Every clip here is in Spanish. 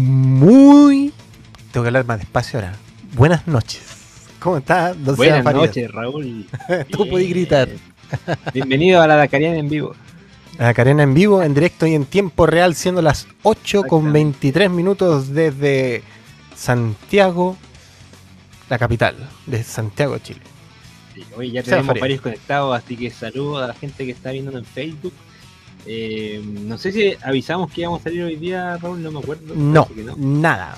Muy. Tengo que hablar más despacio ahora. Buenas noches. ¿Cómo estás? Buenas noches, Raúl. Tú podés gritar. Bienvenido a la Dakariana en vivo. La Carena en vivo, en directo y en tiempo real, siendo las 8 con Exactamente. 23 minutos desde Santiago, la capital de Santiago, Chile. Sí, Hoy ya tenemos varios conectados, así que saludos a la gente que está viendo en Facebook. Eh, no sé si avisamos que íbamos a salir hoy día, Raúl, no me acuerdo. No, nada.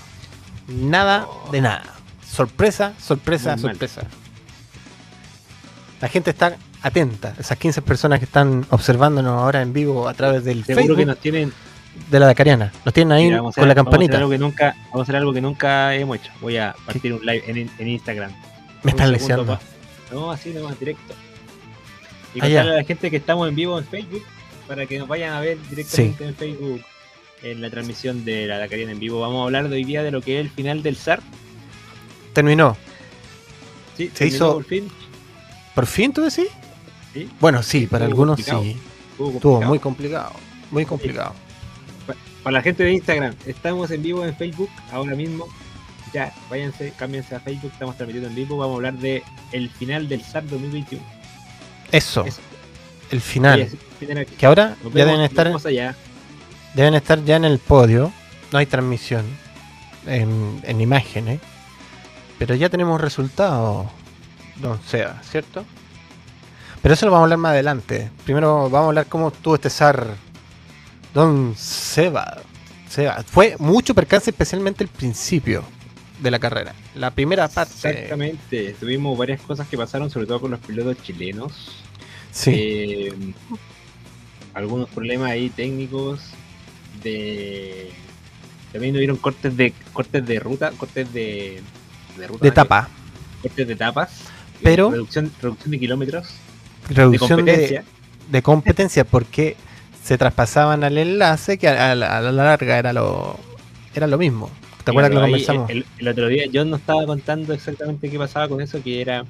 Nada Oh. de nada. Sorpresa, sorpresa, Muy mal. sorpresa. La gente está atenta. Esas 15 personas que están observándonos ahora en vivo a través del Seguro Facebook que nos tienen. de la Dacariana. Nos tienen ahí Mira, con la hacer- vamos a hacer campanita. algo que nunca, vamos a hacer algo que nunca hemos hecho. Voy a partir un live en, en Instagram. Me están leseando. No, así no, directo. Y contarle a la gente que estamos en vivo en Facebook para que nos vayan a ver directamente en Facebook en la transmisión de la Dakariana en vivo. Vamos a hablar de hoy día de lo que es el final del SAR. Terminó. Sí, Se terminó hizo- por fin. ¿Por fin tú decís? Sí. Bueno, sí, para algunos complicado. sí. Estuvo muy complicado. Muy complicado. Para la gente de Instagram, estamos en vivo en Facebook ahora mismo. Ya, váyanse, cámbiense a Facebook, estamos transmitiendo en vivo. Vamos a hablar de el final del SAR 2021. Eso, Eso. El final. Que ahora ya deben estar, allá. deben estar ya en el podio. No hay transmisión en, en imágenes. Pero ya tenemos resultados, don Seba, ¿cierto? Pero eso lo vamos a hablar más adelante. Primero vamos a hablar cómo estuvo este SAR. Don Seba. Seba. Fue mucho percance, especialmente el principio de la carrera. La primera parte. Exactamente, tuvimos varias cosas que pasaron, sobre todo con los pilotos chilenos. Sí. Eh, algunos problemas ahí técnicos. De también hubieron cortes de cortes de ruta, cortes de, de ruta, de etapa. cortes de etapas, Pero- reducción, reducción de kilómetros, Reducción de, competencia. de competencia porque se traspasaban al enlace que a, a la, a la larga era lo era lo mismo. ¿Te acuerdas que lo conversamos? El, el otro día yo no estaba contando exactamente qué pasaba con eso, que era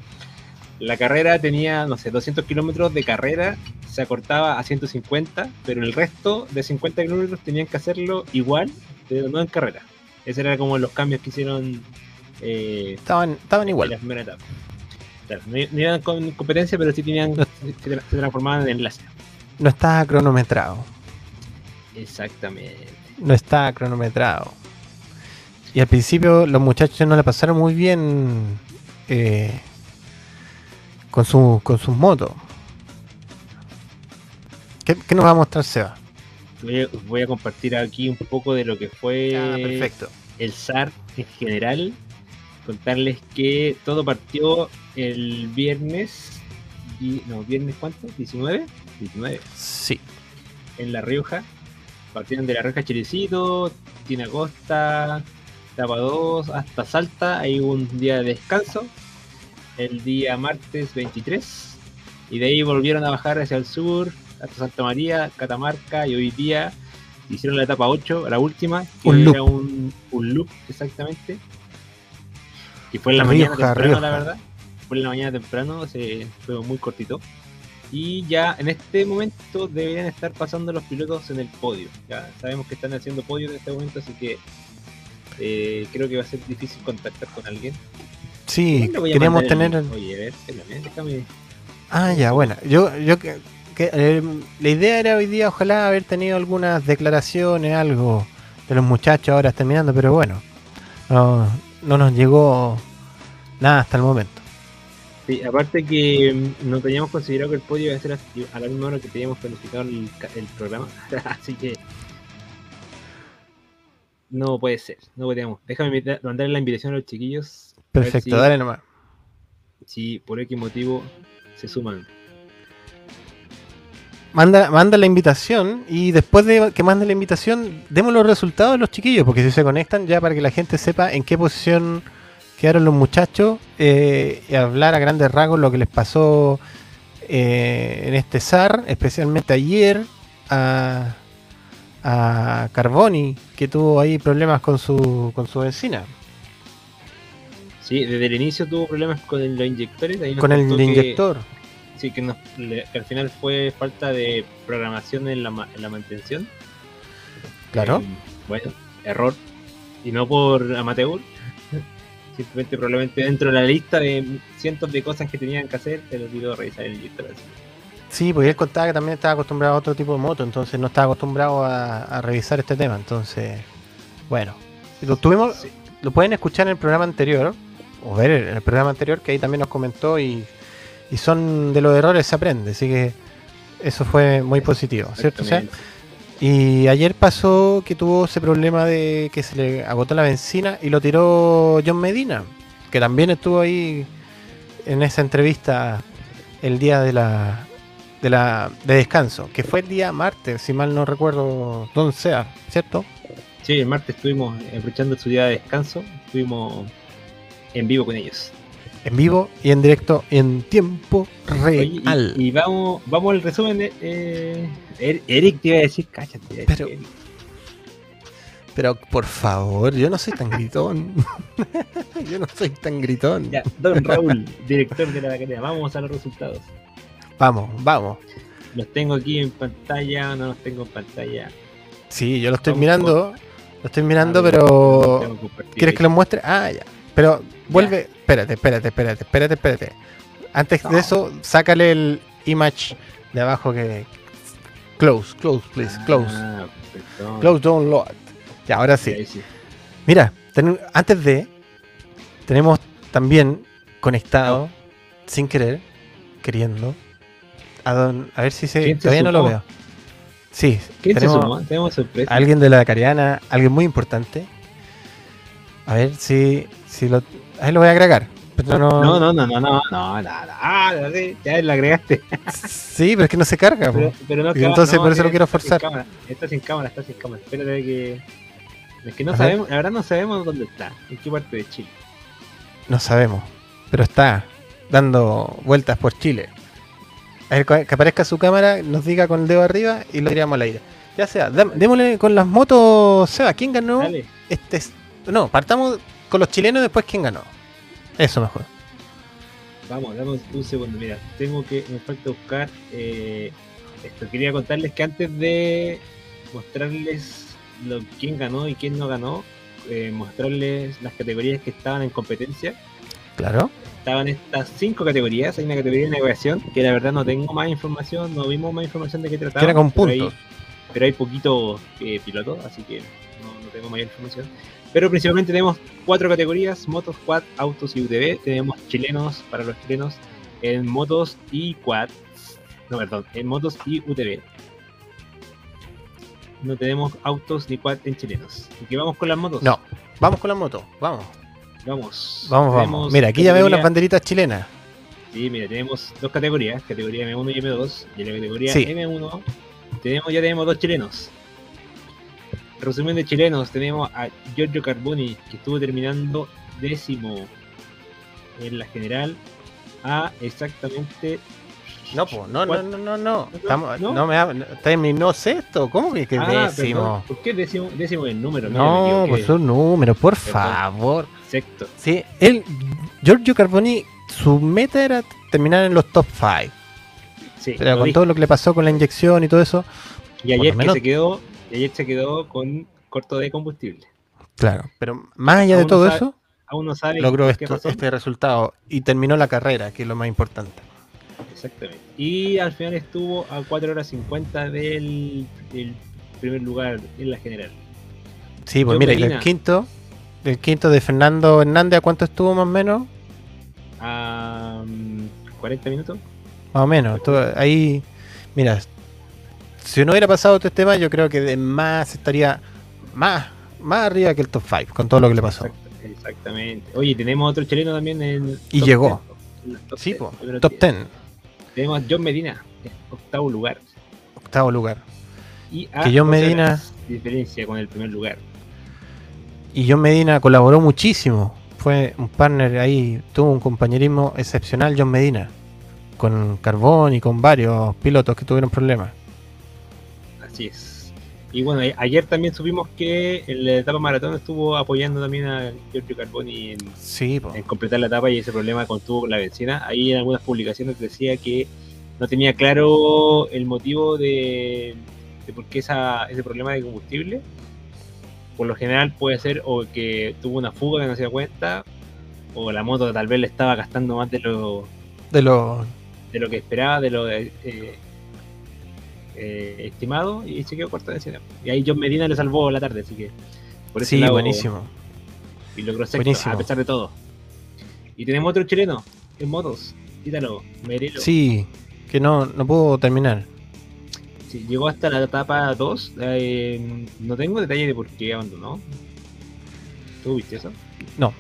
la carrera tenía, no sé, 200 kilómetros de carrera, se acortaba a 150, pero el resto de 50 kilómetros tenían que hacerlo igual, pero no en carrera. Esos eran como los cambios que hicieron eh, Estaban, estaban en igual. la primera etapa. Claro, no, no iban con competencia, pero sí tenían, se, se transformaban en enlace. No estaba cronometrado. Exactamente. No estaba cronometrado. Y al principio los muchachos no le pasaron muy bien eh, con, su, con sus motos. ¿Qué, qué nos va a mostrar Seba? Voy a, voy a compartir aquí un poco de lo que fue Ah, perfecto. el SAR en general, contarles que todo partió el viernes, y, no, viernes cuánto, 19, 19, Sí. en La Rioja. Partieron de La Rioja Chilecito, Tina Costa, Etapa 2, hasta Salta, hay un día de descanso, el día martes 23, y de ahí volvieron a bajar hacia el sur, hasta Santa María, Catamarca, y hoy día hicieron la etapa 8, la última, que Un era loop. un, un loop exactamente. Y fue en la Rioja, mañana temprano, la verdad. Fue en la mañana temprano, se fue muy cortito. Y ya en este momento deberían estar pasando los pilotos en el podio. Ya sabemos que están haciendo podio en este momento, así que eh, creo que va a ser difícil contactar con alguien. Sí, queríamos mandar tener... el- Oye, a ver, espérame, déjame. Ah, ya, bueno. Yo, yo que, que, eh, la idea era hoy día, ojalá haber tenido algunas declaraciones, algo de los muchachos ahora terminando, pero bueno, no, no nos llegó nada hasta el momento. Sí, aparte que mm, no teníamos considerado que el podio iba a ser a la misma hora que teníamos planificado el, el programa. así que no puede ser, no podíamos. Déjame mandarle la invitación a los chiquillos. Perfecto, si- dale nomás. si por X motivo se suman. Manda, manda la invitación y después de que mande la invitación, demos los resultados de los chiquillos, porque si se conectan ya para que la gente sepa en qué posición quedaron los muchachos eh, y hablar a grandes rasgos lo que les pasó eh, en este SAR, especialmente ayer a, a Carboni, que tuvo ahí problemas con su, con su vecina, Sí, desde el inicio tuvo problemas con el- los inyectores. ahí con el que- inyector. sí, que, nos- le- que al final fue falta de programación en la, en la mantención. Claro. Eh, bueno, error. y no por amateur. Simplemente probablemente dentro de la lista de cientos de cosas que tenían que hacer, se les olvidó revisar el listado. Sí, porque él contaba que también estaba acostumbrado a otro tipo de moto, entonces no estaba acostumbrado a, a revisar este tema. Entonces, bueno, lo tuvimos, Sí. lo pueden escuchar en el programa anterior, o ver en el programa anterior, que ahí también nos comentó y, y son de los errores se aprende, así que eso fue muy positivo, ¿cierto? Seba? Exactamente. Y ayer pasó que tuvo ese problema de que se le agotó la benzina y lo tiró John Medina, que también estuvo ahí en esa entrevista el día de la de la de descanso, que fue el día martes, si mal no recuerdo dónde sea, ¿cierto? Sí, el martes estuvimos aprovechando su día de descanso, estuvimos en vivo con ellos. En vivo y en directo en tiempo Oye, y- real. y, vamos, vamos al resumen de eh, Er- Eric te iba a decir, cállate. Pero- Eric. Pero por favor, yo no soy tan gritón. yo no soy tan gritón. Ya, Don Raúl, director de la academia, vamos a los resultados. Vamos, vamos. Los tengo aquí en pantalla, no los tengo en pantalla. Sí, yo lo estoy Vamos, mirando. Lo estoy mirando, A ver, pero. los ¿Quieres que lo muestre? Ah, ya. Pero vuelve. Espérate, espérate, espérate, espérate, espérate. Antes de eso, sácale el image de abajo que. Close, close, please, close. Ah, perfecto. Close, don't load. Ya, ahora sí. Mira, ten- antes de. Tenemos también conectado, sin querer, queriendo. A, don, a ver si se. ¿Quién se Todavía no lo veo. Sí, ¿Quién tenemos-? Tenemos sorpresa. alguien de la Cariana, alguien muy importante. A ver si, si lo. Ahí lo voy a agregar. Pero no, No, no, no, no, no, no, no, no, ah, ya la agregaste. Sí, pero es que no se carga. Pero, pero no, entonces no, por eso lo quiero está sin forzar. cámara, Está sin cámara, está sin cámara. Espérate que. Es que no sabemos, la verdad no sabemos dónde está, en qué parte de Chile. No sabemos. Pero está dando vueltas por Chile. A ver, que aparezca su cámara, nos diga con el dedo arriba y lo tiramos al aire. Ya sea, démosle con las motos. Seba, ¿quién ganó? Dale. Este es- no, partamos con los chilenos después quién ganó. Eso mejor. Vamos, dame un segundo. Mira, tengo que. Me falta buscar. eh, esto. Quería contarles que antes de mostrarles lo, quién ganó y quién no ganó, eh, mostrarles las categorías que estaban en competencia. Claro. Estaban estas cinco categorías. Hay una categoría de navegación que la verdad no tengo más información, no vimos más información de qué trataba. Que era con pero hay- puntos. pero hay poquito eh, piloto, así que no, no tengo mayor información. Pero principalmente tenemos cuatro categorías, motos, quad, autos y UTV. Tenemos chilenos para los chilenos en motos y quad. No, perdón, en motos y UTV. No tenemos autos ni quad en chilenos. Así que vamos con las motos. No, vamos con las motos. Vamos. Vamos. Vamos, vamos. Mira, aquí ya veo unas banderitas chilenas. Sí, mira, tenemos dos categorías, categoría M1 y M2, y en la categoría Sí. M1 tenemos, ya tenemos dos chilenos. Resumen de chilenos, tenemos a Giorgio Carboni, que estuvo terminando décimo en la general, a exactamente... No, pues, no, no, no, no, no. Estamos, ¿No? no, me hab- terminó sexto. ¿Cómo que, que Ah, décimo? perdón, ¿Por qué décimo, décimo el número? No, equivoqué. pues un número, por Perdón. favor. Sexto. Sí, él, Giorgio Carboni, su meta era terminar en los top 5. Sí, Pero con dije. todo lo que le pasó con la inyección y todo eso, y ayer que se quedó, y ayer se quedó con corto de combustible. claro. Pero más allá de no todo sabe- eso, Aún no sabe logró esto, este resultado y terminó la carrera, que es lo más importante. Exactamente. Y al final estuvo a 4 horas 50 del, del primer lugar en la general. Sí, pues mira, y el Medina. quinto, el quinto de Fernando Hernández, ¿a cuánto estuvo más o menos? A mm, 40 minutos. Más o menos. ahí, mira, si no hubiera pasado todo este tema, yo creo que de más estaría más, más arriba que el top 5, con todo lo que le pasó. Exact- exactamente. Oye, tenemos otro chileno también en. Y top llegó. 10, en la top Sí, 10, po, top 10. 10, Tenemos a John Medina, octavo lugar. octavo lugar. Y a Que John 12 Medina- diferencia con el primer lugar. Y John Medina colaboró muchísimo. Fue un partner ahí, tuvo un compañerismo excepcional John Medina. Con Carbón y con varios pilotos que tuvieron problemas. Así es. Y bueno, a- ayer también supimos que en la etapa maratón estuvo apoyando también a Giorgio Carboni en, Sí, po. en completar la etapa y ese problema con tuvo la benzina. Ahí en algunas publicaciones decía que no tenía claro el motivo de, de por qué esa, ese problema de combustible. por lo general puede ser o que tuvo una fuga que no se dio cuenta, o la moto tal vez le estaba gastando más de lo, De lo. de lo que esperaba, de lo eh, eh, estimado, y se quedó corto de escena. Y ahí John Medina le salvó la tarde, así que por ese Sí, lado, buenísimo. Y logró sexto, Buenísimo. a pesar de todo. Y tenemos otro chileno en motos, Ítalo, Merelo. Sí, que no, no puedo terminar. Sí, llegó hasta la etapa 2. eh, no tengo detalle de por qué abandonó. ¿Tú viste eso? No.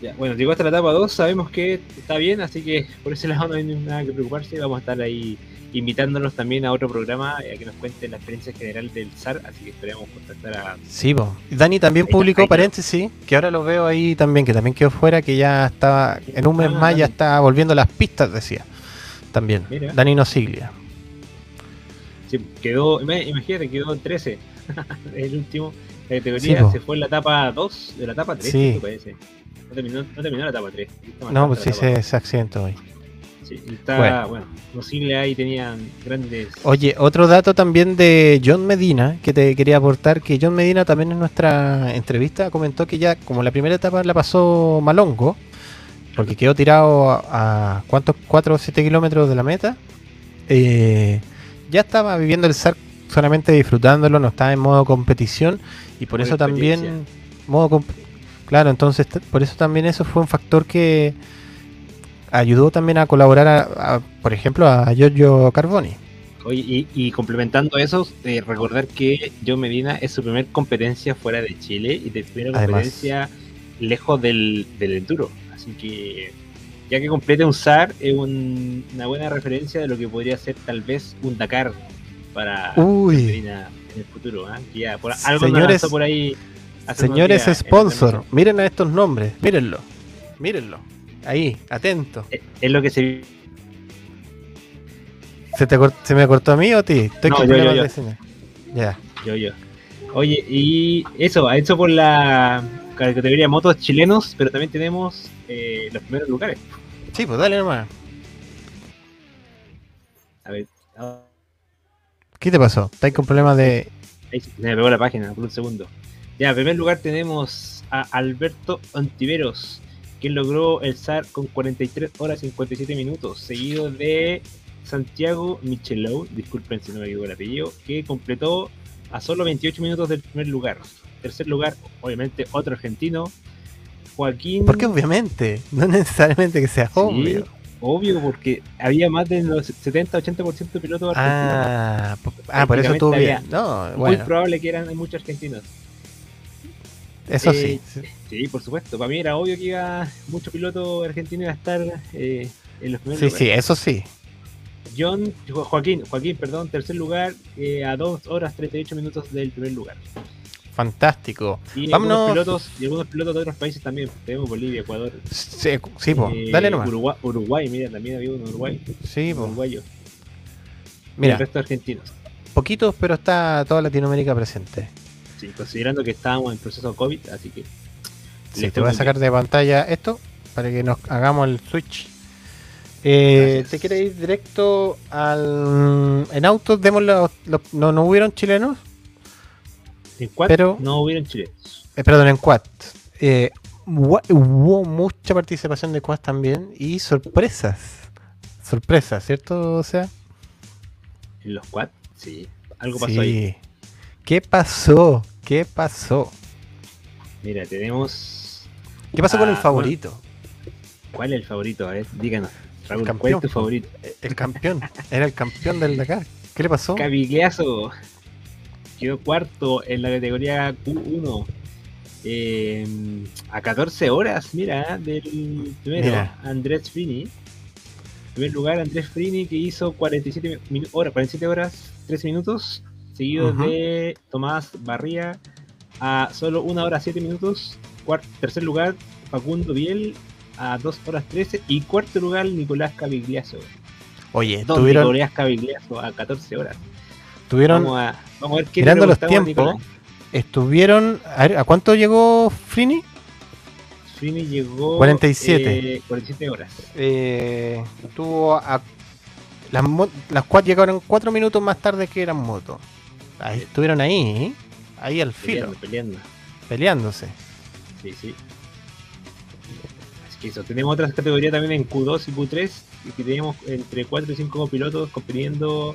Ya, bueno, llegó hasta la etapa 2. Sabemos que está bien, así que por ese lado no hay nada que preocuparse. Vamos a estar ahí invitándolos también a otro programa eh, a que nos cuenten la experiencia general del SAR. Así que esperemos contactar a. Sí, po. Dani también publicó ahí paréntesis, que ahora lo veo ahí también, que también quedó fuera, que ya estaba, en un mes Ah, más ya está volviendo las pistas, decía. También. Mira. Dani Nosiglia. Sí, quedó, ima- imagínate, quedó en 13. el último. La categoría Sí, se fue en la etapa 2 de la etapa 3, Sí. me parece. No terminó, no terminó la etapa 3. Está No, pues sí, se, se accidentó hoy. Sí, está, Bueno. bueno, posible ahí tenían grandes. Oye, otro dato también de John Medina que te quería aportar, que John Medina también en nuestra entrevista comentó que ya como la primera etapa la pasó Malongo, porque quedó tirado a, a ¿cuántos? 4 o 7 kilómetros de la meta, eh, ya estaba viviendo el SAR solamente disfrutándolo, no estaba en modo competición y por Modo eso también modo claro, entonces por eso también eso fue un factor que ayudó también a colaborar a- a, por ejemplo a Giorgio Carboni. Oye, y, y complementando eso, eh, recordar que John Medina es su primer competencia fuera de Chile y de primera Además. competencia lejos del, del enduro. Así que ya que complete un SAR es un- una buena referencia de lo que podría ser tal vez un Dakar para Uy. Medina en el futuro. Que ya por, algo Señores- por ahí. Señores sponsor, miren a estos nombres, mírenlo, mírenlo. Ahí, atento. Eh, Es lo que se ¿Se, te cort- ¿Se me cortó a mí o a ti? Estoy No, con yo, yo. Ya. Yo, yo. Oye, y eso, eso por la categoría motos chilenos, pero también tenemos eh, los primeros lugares. Sí, pues dale nomás. A ver, ah, ¿Qué te pasó? ¿Estás con problemas de. ahí se me pegó la página por un segundo. Ya, en primer lugar tenemos a Alberto Ontiveros, quien logró el SAR con 43 horas y 57 minutos, seguido de Santiago Michelou, disculpen si no me equivoco el apellido, que completó a solo 28 minutos del primer lugar. Tercer lugar, obviamente, otro argentino, Joaquín. Porque obviamente, no necesariamente que sea Sí, obvio. obvio, porque había más de los 70-80% de pilotos argentinos. Ah, ah, por eso estuvo bien. No, Muy probable que eran muchos argentinos. Eso eh, sí. Sí, por supuesto. Para mí era obvio que iba muchos pilotos argentinos a estar eh, en los primeros Sí, sí, lugares. eso sí. John, Jo- Joaquín, Joaquín, perdón, tercer lugar, eh, a 2 horas 38 minutos del primer lugar. Fantástico. Y Vámonos. algunos pilotos, y algunos pilotos de otros países también. Tenemos Bolivia, Ecuador, Sí, sí po, dale nomás. Uruguay, Uruguay, mira, también había uno Uruguay, Sí, po. uruguayo. y Mira, el resto argentinos. poquitos, pero está toda Latinoamérica presente. Sí, considerando que estábamos en proceso COVID, así que. Sí, te voy a sacar de pantalla esto para que nos hagamos el switch. Eh. ¿Te quieres ir directo al. En autos? Demos los- los- no, no hubieron chilenos. En quad pero- no hubieron chilenos. Eh, perdón, en quad. Eh, hubo mucha participación de quad también y sorpresas. Sorpresas, ¿cierto? O sea, En los quad, sí. Algo pasó ahí. sí. ¿Qué pasó? ¿Qué pasó? Mira, tenemos. ¿Qué pasó con Ah, el favorito? ¿Cuál es el favorito? A ver, díganos. Raúl, campeón, ¿cuál es tu favorito? El campeón. Era el campeón del Dakar. ¿Qué le pasó? Cavigliazo. Quedó cuarto en la categoría Q1. eh, a 14 horas, mira, del primero, Mira. Andrés Frini. En primer lugar, Andrés Frini que hizo 47 minu- horas, 47 horas, 13 minutos, seguido Ujú. de Tomás Barría a solo 1 hora 7 minutos. Cuar- tercer lugar, Facundo Biel a 2 horas 13. Y cuarto lugar, Nicolás Cavigliazo. Oye, Don tuvieron, Nicolás Cavigliazo a 14 horas. tuvieron Vamos a, vamos a ver qué mirando los tiempos, estuvieron. A, ver, ¿a cuánto llegó Frini? Frini llegó 47. eh, 47 horas. Eh, tuvo a, las, las cuatro llegaron cuatro minutos más tarde que eran moto. Ahí estuvieron ahí, ¿eh? ahí al filo, Peleando, peleando. peleándose. Sí, sí. Así que eso, tenemos otras categorías también en Q2 y Q3, y que tenemos entre 4 y 5 pilotos compitiendo.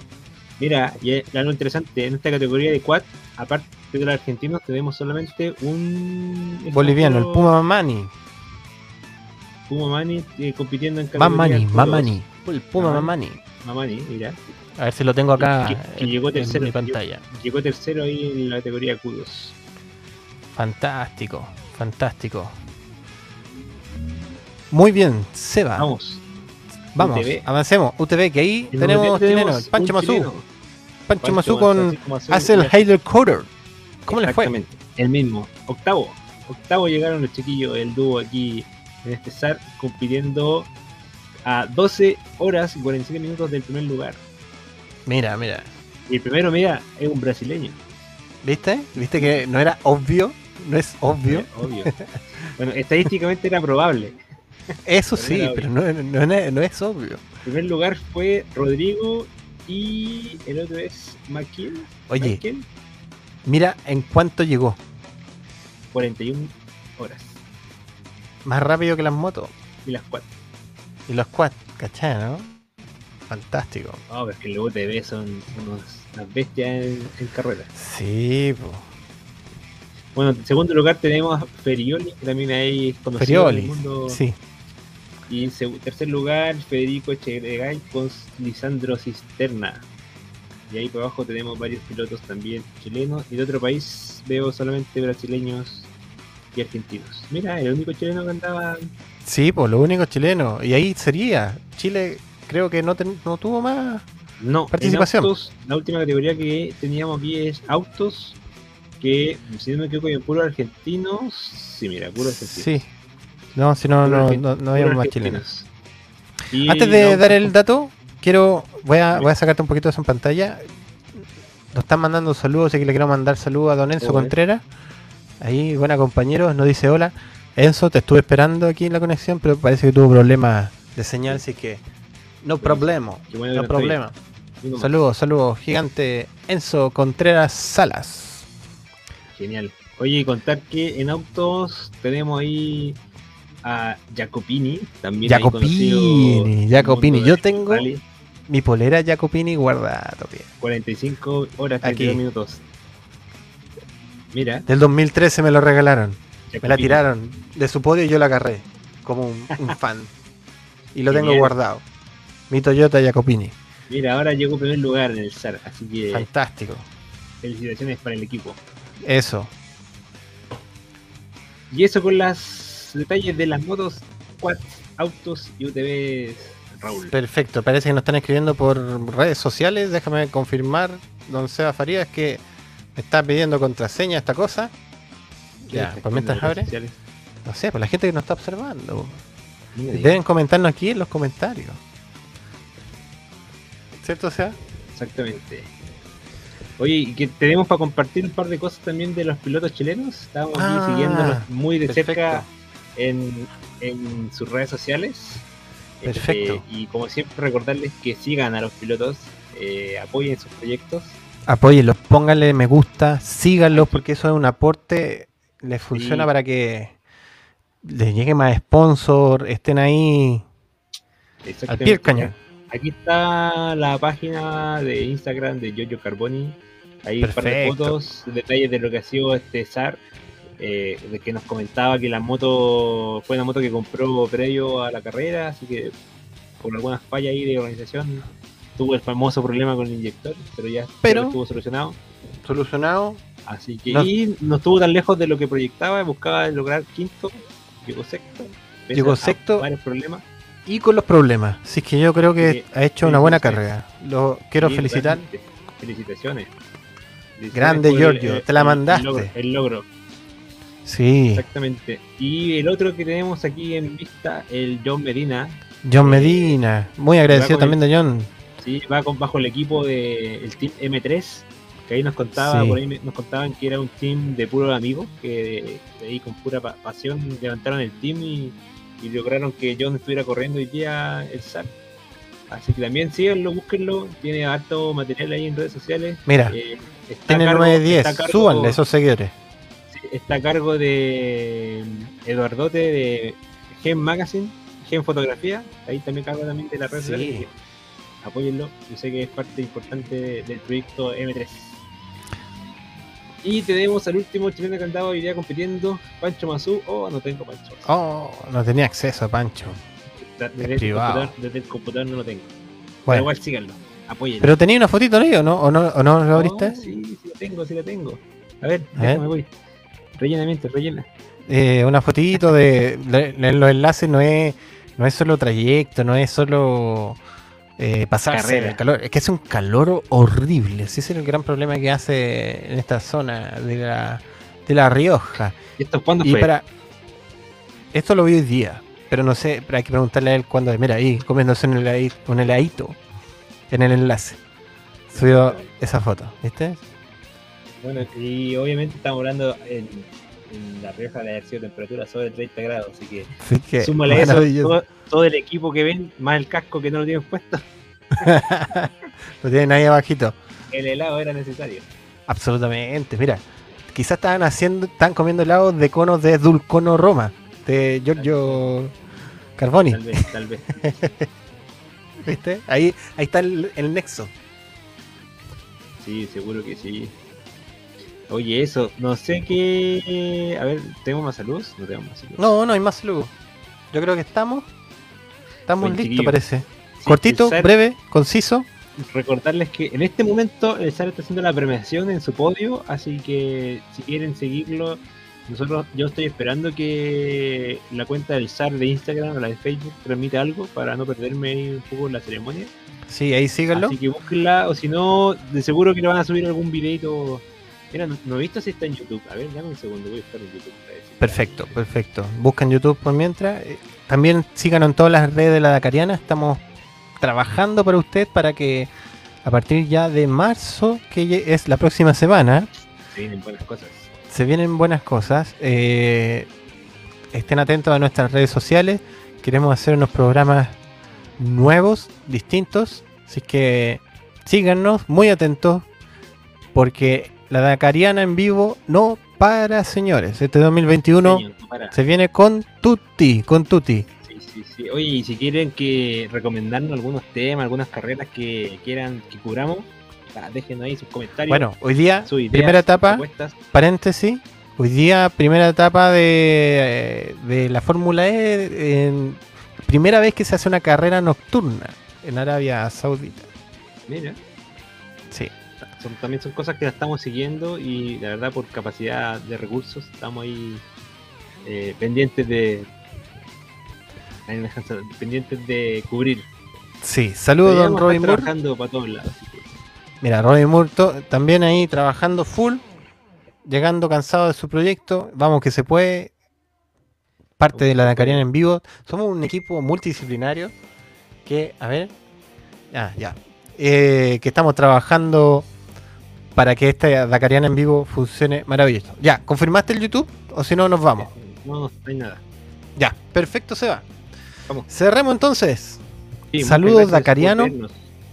Mira, y es algo interesante, en esta categoría de quad, aparte de los argentinos, tenemos solamente un Boliviano, el Puma Mamani. Puma Mani eh, compitiendo en categoría Mamani, Q2. Mamani. El Puma Mamani. Mamani. Mamani, mira. A ver si lo tengo acá Que- que en- llegó en tercero, mi pantalla. Llegó tercero ahí en la categoría Q2. Fantástico, fantástico. Muy bien, Seba. Vamos. Vamos, UTV. avancemos. UTV, que ahí En tenemos UTV chileno, el un Pancho Mazú. Pancho Mazú con Hazel Heider Coder. ¿Cómo le fue? Exactamente, el mismo. Octavo. Octavo llegaron los chiquillos, el dúo aquí en este SAR, compitiendo a 12 horas y 47 minutos del primer lugar. Mira, mira. Y el primero, mira, es un brasileño. ¿Viste? ¿Viste que no era obvio? No es obvio. Obvio. bueno, estadísticamente era probable. Eso pero sí, pero no, no- es obvio. El primer lugar fue Rodrigo y el otro es McKill. Oye, McKill, mira en cuánto llegó. 41 horas. Más rápido que las motos Y las 4. Y los quad, ¿cachai, no? Fantástico. Oh, pero es que el UTV son unos, unas bestias en, en carrera. Sí, po. Bueno, en segundo lugar tenemos a Ferioli, que también ahí es conocido en el Ferioli. mundo. Sí. Y en tercer lugar, Federico Echegaray con Lisandro Cisterna. Y ahí por abajo tenemos varios pilotos también chilenos. Y de otro país veo solamente brasileños y argentinos. Mira, el único chileno que andaba. Sí, pues lo único chileno. Y ahí sería. Chile creo que no, ten- no tuvo más. No, Participación. en autos, la última categoría que teníamos aquí es autos. Que si no me equivoco, hay puros argentinos. Sí, mira, puros argentinos. Sí. No, si no, no, no, no puros había más chilenos. Y Antes de dar el dato, quiero. Voy a, voy a sacarte un poquito de eso en pantalla. Nos están mandando saludos, así que le quiero mandar saludos a don Enzo. Contreras. Ahí, buena compañero, nos dice hola. Enzo, te estuve esperando aquí en la conexión, pero parece que tuvo problemas de señal, así que no problema, no problema. Saludos, saludos, gigante Enzo Contreras Salas. Genial. Oye, contar que en autos tenemos ahí a Jacopini, también Jacopini, Jacopini. Yo tengo- rally. Mi polera Jacopini guardada todavía. 45 horas, Aquí. 32 minutos. Mira, Del 2013 me lo regalaron. Me la tiraron de su podio y yo la agarré como un, un fan. Y lo tengo guardado. Mi Toyota Jacopini. Mira, ahora llegó primer lugar en el SAR, así que Fantástico. felicitaciones para el equipo. Eso. Y eso con los detalles de las motos, quads, autos y UTVs, Raúl. Perfecto. Parece que nos están escribiendo por redes sociales. Déjame confirmar, don Seba Farías, que está pidiendo contraseña esta cosa. Ya, pues mientras abre. No sé, pues la gente que nos está observando. Deben comentarnos aquí en los comentarios. ¿Cierto, Seba? Exactamente. Oye, y que tenemos para compartir un par de cosas también de los pilotos chilenos. Estábamos aquí Ah, siguiéndolos muy de perfecto. cerca en, en sus redes sociales. Perfecto. Eh, y como siempre, recordarles que sigan a los pilotos, eh, apoyen sus proyectos. Apóyenlos, pónganle me gusta, síganlos porque eso es un aporte, les funciona Sí. para que les llegue más sponsor, estén ahí al pie Exactamente. del cañón. Aquí está la página de Instagram de Giorgio Carboni. Ahí un par de Perfecto. fotos, detalles de lo que ha sido este SAR. eh, de que nos comentaba que la moto fue una moto que compró previo a la carrera, así que por algunas fallas ahí de organización tuvo el famoso problema con el inyector, pero ya Pero- estuvo solucionado. Solucionado, Así que No- y no estuvo tan lejos de lo que proyectaba, buscaba lograr quinto, llegó sexto. Llegó sexto. Varios problemas. y con los problemas. Así que yo creo que Sí, ha hecho una buena carrera. Lo quiero Sí, felicitar. realmente. Felicitaciones. Felicitaciones Grande, Giorgio, te la el mandaste. logro, El logro, Sí, exactamente. Y el otro que tenemos aquí en vista, el John Medina, John Medina, muy agradecido también de John. ¿Sí? va con, bajo el equipo del Team M3, que ahí nos contaba, Sí. por ahí nos contaban que era un team de puros amigos, que de ahí con pura pa- pasión levantaron el team y, y lograron que John estuviera corriendo hoy día el SAR. Así que también síganlo, búsquenlo. Tiene harto material ahí en redes sociales. Mira, Eh, está tiene a cargo- 910. está a cargo- Súbanle esos seguidores. Está a cargo de Eduardote de Gen Magazine, Gen Fotografía. Ahí también cargo también de la red Sí. social. Apóyenlo. Yo sé que es parte importante de- del proyecto M3. Y tenemos al último chileno que andaba hoy día compitiendo, Pancho Mazú. Oh, no tengo Pancho. Oh, no tenía acceso a Pancho. Desde, el privado. computador, desde el computador no lo tengo. Pero Bueno, igual síganlo. Apóyenlo. pero tenía una fotito ahí, ¿o no? ¿O no, o no lo No, abriste? sí, sí la tengo, sí la tengo. A ver, A déjame ver. voy. Rellena mientras, rellena. Eh, una fotito de, de- de los enlaces no es no es solo trayecto, no es solo eh, pasarse el calor, es que hace un calor horrible. Ese es el gran problema que hace en esta zona de la, de la Rioja. ¿Y esto cuándo Y fue? para esto lo vi hoy día, pero no sé, pero hay que preguntarle a él cuándo. Mira ahí, comiéndose un heladito, un heladito en el enlace. Subió esa foto, ¿viste? Bueno, y obviamente estamos hablando en, en La Rioja de haber sido temperatura sobre 30 grados, así que Así que súmale eso, todo el equipo que ven, más el casco que no lo tienen puesto, lo tienen ahí abajito. el helado era necesario. Absolutamente, mira. Quizás estaban haciendo, están comiendo helados de conos de Dulcono Roma, de Giorgio Carboni, Tal vez, tal vez. ¿viste? Ahí, ahí está el, el nexo. Sí, seguro que sí. Oye, eso, no sé qué. A ver, ¿tenemos más salud? No tenemos más salud. No, no hay más luego. Yo creo que estamos. Estamos listos, parece. Sí, Cortito, SAR- breve, conciso. recordarles que en este momento el SAR está haciendo la premiación en su podio, así que si quieren seguirlo, nosotros yo estoy esperando que la cuenta del SAR de Instagram o la de Facebook transmita algo para no perderme ahí un poco la ceremonia. Sí, ahí síganlo. Así que búsquenla, o si no, de seguro que le van a subir algún videito. Mira, no, no he visto si está en YouTube. A ver, dame un segundo, voy a estar en YouTube. Perfecto, perfecto. Buscan YouTube por mientras. Eh, También síganos en todas las redes de la Dakariana. Estamos trabajando para usted para que a partir ya de marzo, que es la próxima semana, Se vienen buenas cosas. se vienen buenas cosas. Eh, estén atentos a nuestras redes sociales. Queremos hacer unos programas nuevos, distintos. Así que síganos, muy atentos, porque la Dakariana en vivo no para, señores. Este 2021 Señor, no se viene con Tutti, con Tutti. Sí, sí, sí. Oye, y si quieren que recomendarnos algunos temas, algunas carreras que quieran que cubramos, ah, déjenos ahí sus comentarios. Bueno, hoy día, ideas, primera etapa, propuestas. paréntesis. Hoy día, primera etapa de, de la Fórmula E. en- primera vez que se hace una carrera nocturna en Arabia Saudita. Mira, son, también son cosas que las estamos siguiendo y la verdad por capacidad de recursos estamos ahí eh, pendientes de pendientes de cubrir. sí. Saludos, don Robin Moore. trabajando para todos lados. Mira, Robin Moore también ahí trabajando full, llegando cansado de su proyecto. Vamos que se puede. Parte de la Dakariana en vivo. Somos un equipo multidisciplinario que, a ver, ah, ya, Eh, que estamos trabajando para que esta Dakariana en vivo funcione maravilloso. Ya, ¿confirmaste el YouTube? O si no, nos vamos. No, no hay nada. Ya, perfecto, se va. Vamos. Cerremos entonces. Sí, Saludos, Dakariano.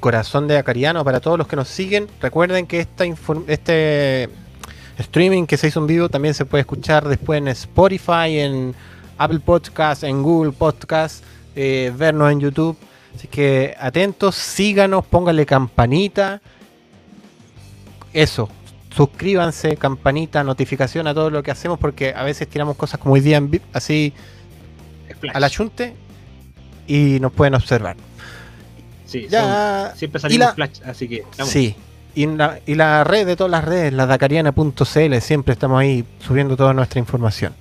Corazón de Acariano para todos los que nos siguen. Recuerden que esta este streaming que se hizo en vivo también se puede escuchar después en Spotify, en Apple Podcast, en Google Podcast, eh, vernos en YouTube. Así que atentos, síganos, pónganle campanita. Eso, suscríbanse, campanita, notificación a todo lo que hacemos porque a veces tiramos cosas como hoy día en así Splash. a la chunte y nos pueden observar. Sí, son- Ya, siempre salimos la- flash, así que vamos. Sí. Y la, y la red de todas las redes, la dacariana.cl, siempre estamos ahí subiendo toda nuestra información.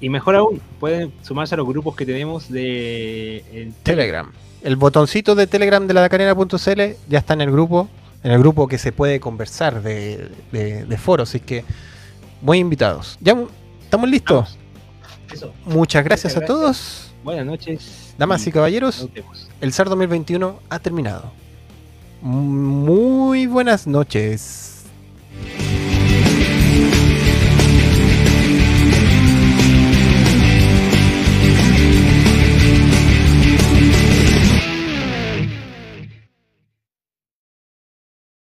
Y mejor aún, pueden sumarse a los grupos que tenemos de Telegram. El botoncito de Telegram de la dacariana.cl ya está en el grupo, en el grupo que se puede conversar de, de, de foros, así que muy invitados. ¿Ya estamos listos? Eso. Muchas gracias Muchas a todos. Buenas noches. Damas y caballeros, el SAR 2021 ha terminado. Muy buenas noches.